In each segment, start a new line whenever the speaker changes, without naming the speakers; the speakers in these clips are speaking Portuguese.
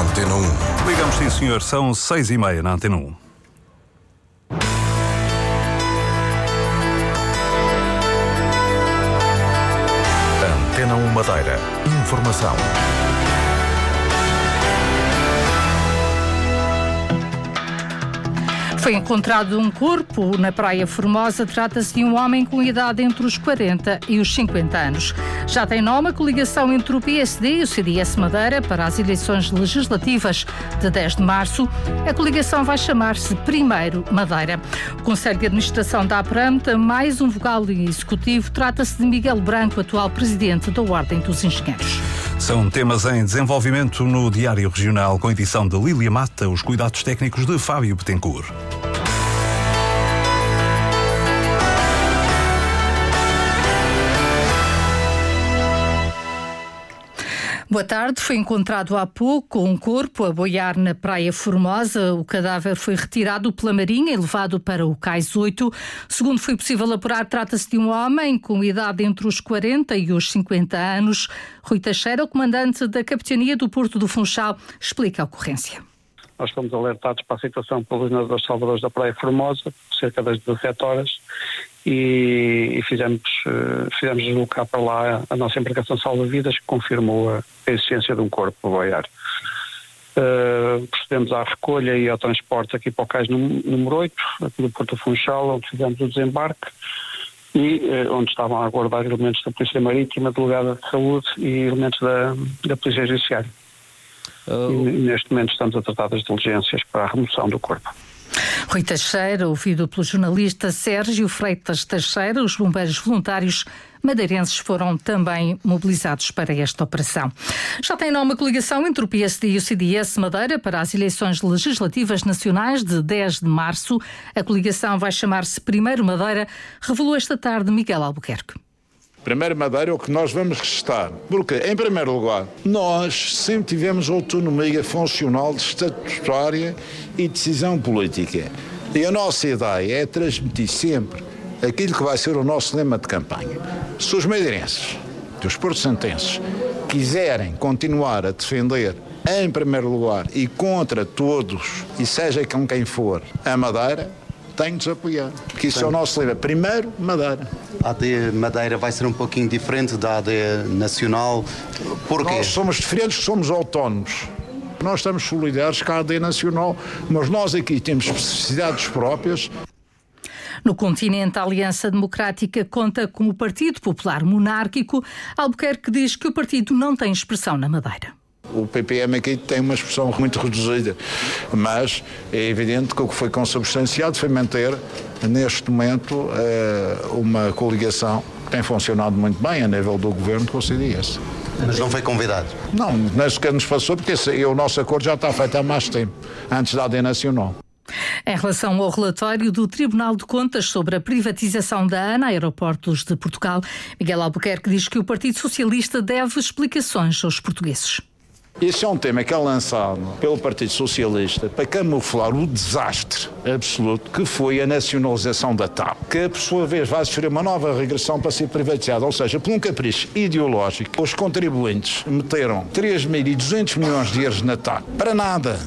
Antena 1.
Ligamos sim, senhor. São seis e meia na Antena 1.
Antena 1 Madeira. Informação.
Foi encontrado um corpo na Praia Formosa. Trata-se de um homem com idade entre os 40 e os 50 anos. Já tem nome a coligação entre o PSD e o CDS Madeira para as eleições legislativas de 10 de março. A coligação vai chamar-se Primeiro Madeira. O Conselho de Administração da APRAM tem mais um vogal executivo. Trata-se de Miguel Branco, atual presidente da Ordem dos Engenheiros.
São temas em desenvolvimento no Diário Regional, com edição de Lília Mata, os cuidados técnicos de Fábio Betancourt.
Boa tarde. Foi encontrado há pouco um corpo a boiar na Praia Formosa. O cadáver foi retirado pela Marinha e levado para o Cais 8. Segundo foi possível apurar, trata-se de um homem com idade entre os 40 e os 50 anos. Rui Teixeira, o comandante da Capitania do Porto do Funchal, explica a ocorrência.
Nós fomos alertados para a situação pelos nadadores salvadores da Praia Formosa, cerca das 17 horas, e, e fizemos, uh, fizemos deslocar para lá a nossa embarcação salva-vidas que confirmou a, a, existência de um corpo a boiar. Uh, procedemos à recolha e ao transporte aqui para o cais número 8, aqui do Porto Funchal, onde fizemos o desembarque e uh, onde estavam a aguardar elementos da Polícia Marítima, delegada de saúde e elementos da, da Polícia Judiciária. Uh, e, neste momento estamos a tratar das diligências para a remoção do corpo.
Rui Teixeira, ouvido pelo jornalista Sérgio Freitas Teixeira, os bombeiros voluntários madeirenses foram também mobilizados para esta operação. Já tem nome a coligação entre o PSD e o CDS Madeira para as eleições legislativas nacionais de 10 de março. A coligação vai chamar-se Primeiro Madeira, revelou esta tarde Miguel Albuquerque.
Primeiro Madeira é o que nós vamos restar. Porque, em primeiro lugar, nós sempre tivemos autonomia funcional, estatutária e decisão política. E a nossa ideia é transmitir sempre aquilo que vai ser o nosso lema de campanha. Se os madeirenses, os porto-santenses, quiserem continuar a defender em primeiro lugar e contra todos, e seja com quem for, a Madeira, tem de apoiar. Que isso Sim. é o nosso lema. Primeiro, Madeira.
A AD Madeira vai ser um pouquinho diferente da AD Nacional. Porquê?
Nós somos diferentes, somos autónomos. Nós estamos solidários com a AD Nacional, mas nós aqui temos especificidades próprias.
No continente, a Aliança Democrática conta com o Partido Popular Monárquico. Albuquerque diz que o partido não tem expressão na Madeira.
O PPM aqui tem uma expressão muito reduzida, mas é evidente que o que foi consubstanciado foi manter, neste momento, eh, uma coligação que tem funcionado muito bem a nível do governo com o CDS.
Mas não foi convidado?
Não, nem sequer nos passou, porque esse, o nosso acordo já está feito há mais tempo, antes da AD Nacional.
Em relação ao relatório do Tribunal de Contas sobre a privatização da ANA Aeroportos de Portugal, Miguel Albuquerque diz que o Partido Socialista deve explicações aos portugueses.
Este é um tema que é lançado pelo Partido Socialista para camuflar o desastre absoluto que foi a nacionalização da TAP, que por sua vez vai sofrer uma nova regressão para ser privatizada, ou seja, por um capricho ideológico, os contribuintes meteram 3.200 milhões de euros na TAP para nada.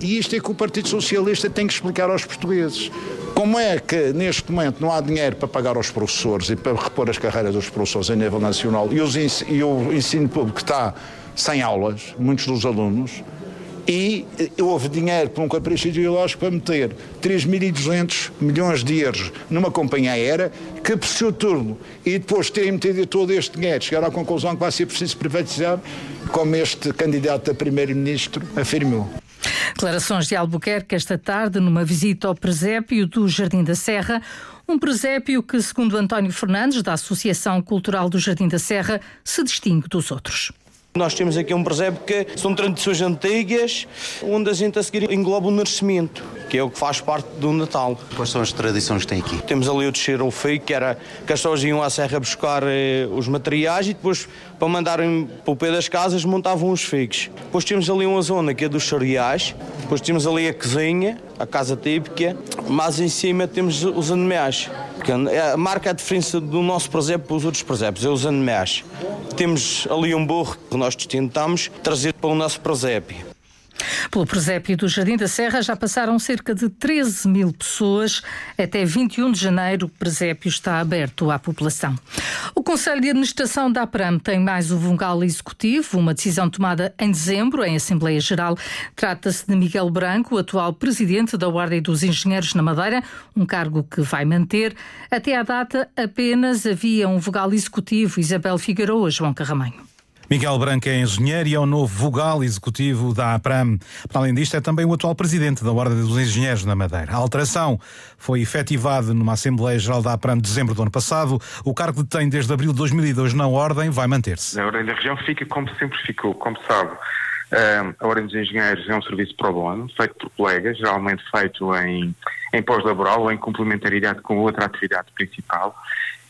E isto é que o Partido Socialista tem que explicar aos portugueses. Como é que neste momento não há dinheiro para pagar aos professores e para repor as carreiras dos professores a nível nacional e, os, e o ensino público está sem aulas, muitos dos alunos, e houve dinheiro por um capricho ideológico para meter 3.200 milhões de euros numa companhia aérea que, por seu turno, e depois de terem metido todo este dinheiro, chegaram à conclusão que vai ser preciso privatizar, como este candidato a primeiro-ministro afirmou.
Declarações de Albuquerque esta tarde numa visita ao presépio do Jardim da Serra, um presépio que, segundo António Fernandes, da Associação Cultural do Jardim da Serra, se distingue dos outros.
Nós temos aqui um presépio que são tradições antigas, onde a gente a seguir engloba o nascimento, que é o que faz parte do Natal.
Quais são as tradições que tem aqui?
Temos ali o descer ao feio, que era que as pessoas iam à serra buscar eh, os materiais e depois, para mandarem para o pé das casas, montavam os figos. Depois temos ali uma zona que é dos cereais, depois temos ali a cozinha, a casa típica, mas em cima temos os animais. A marca a diferença do nosso presépio para os outros presépios é os animais. Temos ali um burro que nós tentamos trazer para o nosso presépio.
Pelo presépio do Jardim da Serra já passaram cerca de 13 mil pessoas. Até 21 de janeiro, o presépio está aberto à população. O Conselho de Administração da APRAM tem mais o vogal executivo, uma decisão tomada em dezembro, em Assembleia Geral. Trata-se de Miguel Branco, atual presidente da Ordem dos Engenheiros na Madeira, um cargo que vai manter. Até à data, apenas havia um vogal executivo, Isabel Figueiredo, João Carramanho.
Miguel Branco é engenheiro e é o novo vogal executivo da APRAM. Para além disto, é também o atual presidente da Ordem dos Engenheiros na Madeira. A alteração foi efetivada numa Assembleia Geral da APRAM de dezembro do ano passado. O cargo que tem desde abril de 2002 na Ordem vai manter-se.
A Ordem da Região fica como sempre ficou. Como sabe, eh, a Ordem dos Engenheiros é um serviço pro bono, feito por colegas, geralmente feito em, em pós-laboral ou em complementaridade com outra atividade principal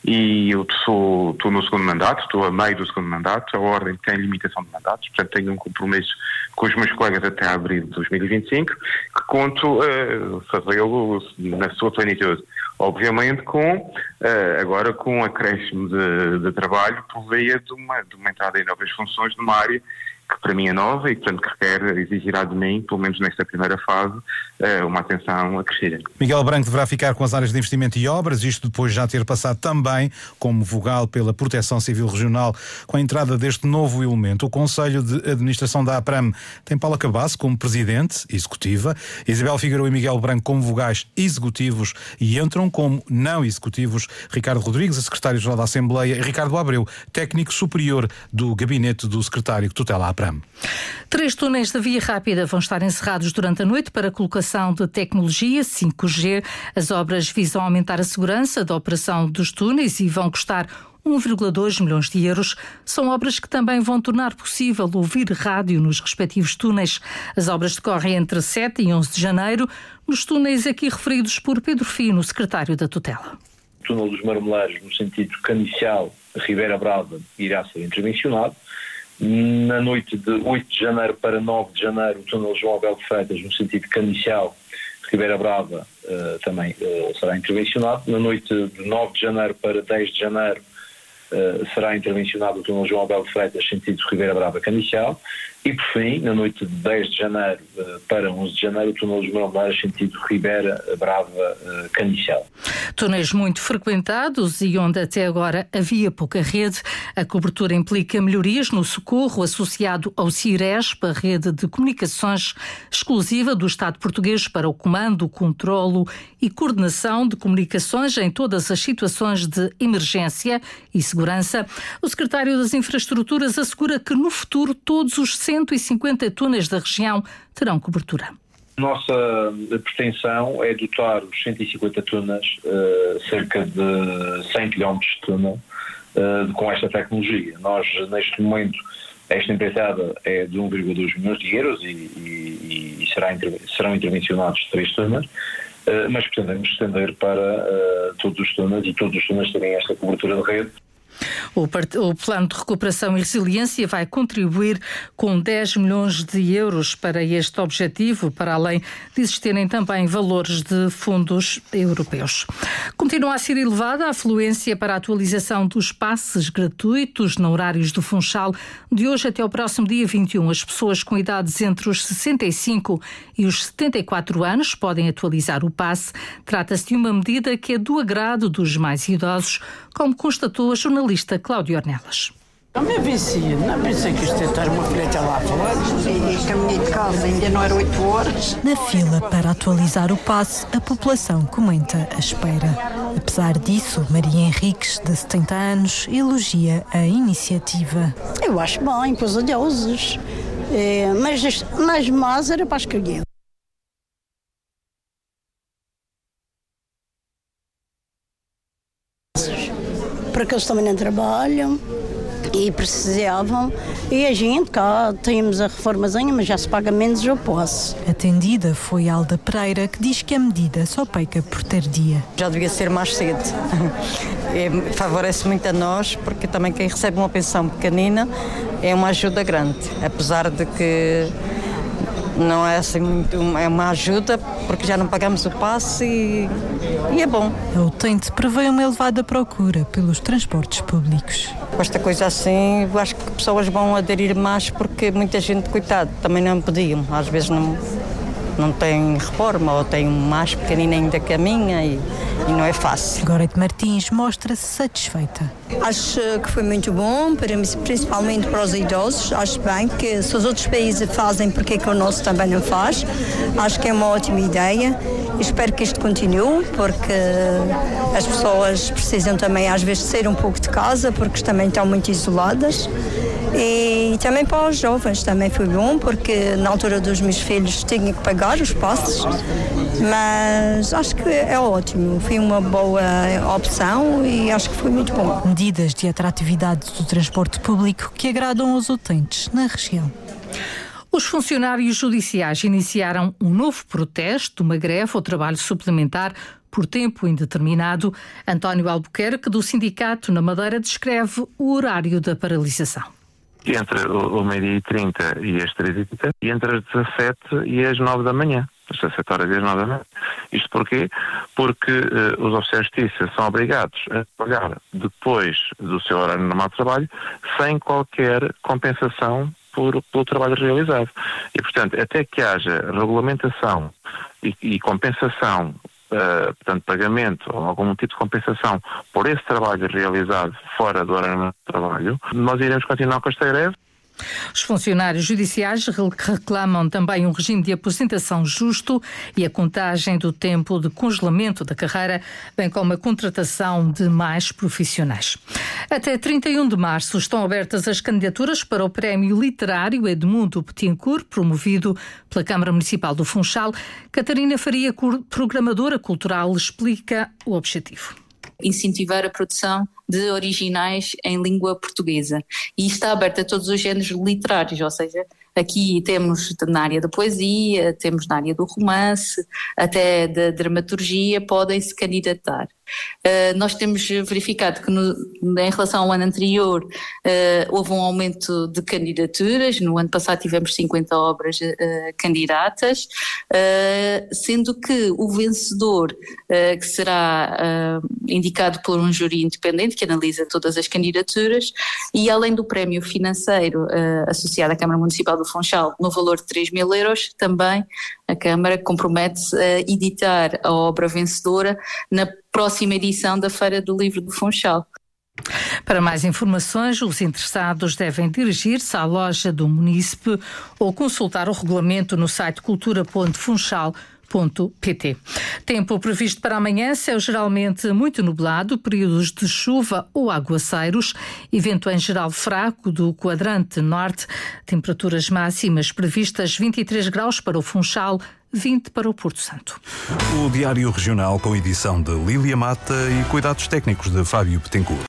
e eu estou, estou no segundo mandato, estou a meio do segundo mandato, a ordem tem limitação de mandatos, portanto tenho um compromisso com os meus colegas até abril de 2025, que conto uh, fazê-lo na sua plenitude. Obviamente com, uh, agora com um acréscimo de, de trabalho por via de uma, de uma entrada em novas funções numa área que para mim é nova e, portanto, que requer, exigirá de mim, pelo menos nesta primeira fase, eh, uma atenção acrescida.
Miguel Branco deverá ficar com as áreas de investimento e obras, isto depois de já ter passado também como vogal pela Proteção Civil Regional, com a entrada deste novo elemento. O Conselho de Administração da APRAM tem Paula Cabasso como presidente, executiva, Isabel Figueiredo e Miguel Branco como vogais executivos e entram como não executivos Ricardo Rodrigues, a secretário-geral da Assembleia, e Ricardo Abreu, técnico superior do gabinete do secretário que tutela a APRAM.
Três túneis da via rápida vão estar encerrados durante a noite para a colocação de tecnologia 5G. As obras visam aumentar a segurança da operação dos túneis e vão custar 1,2 milhões de euros. São obras que também vão tornar possível ouvir rádio nos respectivos túneis. As obras decorrem entre 7 e 11 de janeiro, nos túneis aqui referidos por Pedro Fino, secretário da tutela.
O túnel dos Marmeleiros, no sentido canicial, Ribeira Brava, irá ser intervencionado. Na noite de 8 de janeiro para 9 de janeiro, o túnel João Abel Freitas, no sentido canicial, Ribeira Brava, uh, também uh, será intervencionado. Na noite de 9 de janeiro para 10 de janeiro, uh, será intervencionado o túnel João Abel Freitas, sentido Ribeira Brava, canicial. E, por fim, na noite de 10 de janeiro uh, para 11 de janeiro, o túnel dos Marmeleiros, sentido Ribeira, Brava, uh, Canicial.
Túneis muito frequentados e onde até agora havia pouca rede. A cobertura implica melhorias no socorro associado ao CIRESP, a rede de comunicações exclusiva do Estado português para o comando, controlo e coordenação de comunicações em todas as situações de emergência e segurança. O secretário das Infraestruturas assegura que no futuro todos os 150 túneis da região terão cobertura.
Nossa pretensão é dotar os 150 túneis, uh, cerca de 100 km de túnel, uh, com esta tecnologia. Nós, neste momento, esta empreitada é de 1,2 milhões de euros e, e, e será, serão intervencionados três uh, mas pretendemos estender para todos os túneis e todos os túneis terem esta cobertura de rede.
O, Plano de Recuperação e Resiliência vai contribuir com 10 milhões de euros para este objetivo, para além de existirem também valores de fundos europeus. Continua a ser elevada a afluência para a atualização dos passes gratuitos no horários do Funchal de hoje até o próximo dia 21. As pessoas com idades entre os 65 e os 74 anos podem atualizar o passe. Trata-se de uma medida que é do agrado dos mais idosos, como constatou a jornalista Cláudia Ornelas.
Não me vicia, não pensei que isto ia estar uma colheita lá fora.
E caminhei de casa, ainda não era 8 horas.
Na fila para atualizar o passe, a população comenta a espera. Apesar disso, Maria Henriques, de 70 anos, elogia a iniciativa.
Eu acho bem, pois adeuses. É, mas, mas mais era para as crianças. Porque eles também não trabalham e precisavam. E a gente cá temos a reformazinha, mas já se paga menos, eu posso.
Atendida foi Alda Pereira, que diz que a medida só peca por tardia.
Já devia ser mais cedo. É, favorece muito a nós, porque também quem recebe uma pensão pequenina é uma ajuda grande, apesar de que não é assim muito, é uma ajuda porque já não pagamos o passe e, e é bom.
A utente prevê uma elevada procura pelos transportes públicos.
Com esta coisa assim, eu acho que pessoas vão aderir mais porque muita gente, coitado, também não podiam. Às vezes não, não tem reforma ou tem mais pequenina ainda que a minha e, e não é fácil.
Gorete Martins mostra-se satisfeita.
Acho que foi muito bom, principalmente para os idosos. Acho bem que se os outros países fazem, porque que o nosso também não faz? Acho que é uma ótima ideia. Espero que isto continue, porque as pessoas precisam também às vezes sair um pouco de casa, porque também estão muito isoladas. E também para os jovens também foi bom, porque na altura dos meus filhos tinha que pagar os passos, mas acho que é ótimo, foi uma boa opção e acho que foi muito bom.
Medidas de atratividade do transporte público que agradam aos utentes na região.
Os funcionários judiciais iniciaram um novo protesto, uma greve ou trabalho suplementar por tempo indeterminado. António Albuquerque, do Sindicato na Madeira, descreve o horário da paralisação
entre o, o meio-dia e 30 e as 3 e 30 e entre as 17 e as 9 da manhã. Às 17 horas e as 9 da manhã. Isto porquê? Porque uh, os oficiais de justiça são obrigados a trabalhar depois do seu horário normal de trabalho sem qualquer compensação por, pelo trabalho realizado. E, portanto, até que haja regulamentação e, e compensação uh, portanto, pagamento ou algum tipo de compensação por esse trabalho realizado fora do horário de trabalho, nós iremos continuar com esta greve
os funcionários judiciais reclamam também um regime de aposentação justo e a contagem do tempo de congelamento da carreira, bem como a contratação de mais profissionais. Até 31 de março estão abertas as candidaturas para o Prémio Literário Edmundo Petincourt, promovido pela Câmara Municipal do Funchal. Catarina Faria, programadora cultural, explica o objetivo
incentivar a produção de originais em língua portuguesa. E está aberto a todos os géneros literários, ou seja, aqui temos na área da poesia, temos na área do romance, até da dramaturgia, podem se candidatar. Uh, nós temos verificado que no, em relação ao ano anterior uh, houve um aumento de candidaturas, no ano passado tivemos 50 obras uh, candidatas, sendo que o vencedor, que será indicado por um júri independente que analisa todas as candidaturas, e além do prémio financeiro associado à Câmara Municipal do Funchal no valor de 3 mil euros, também a Câmara compromete-se a editar a obra vencedora na próxima edição da Feira do Livro do Funchal.
Para mais informações, os interessados devem dirigir-se à loja do Munícipe ou consultar o regulamento no site cultura.funchal.pt. Tempo previsto para amanhã, céu geralmente muito nublado, períodos de chuva ou aguaceiros, evento em geral fraco do quadrante norte, temperaturas máximas previstas 23 graus para o Funchal, 20 para o Porto Santo.
O Diário Regional com edição de Lília Mata e cuidados técnicos de Fábio Petencourt.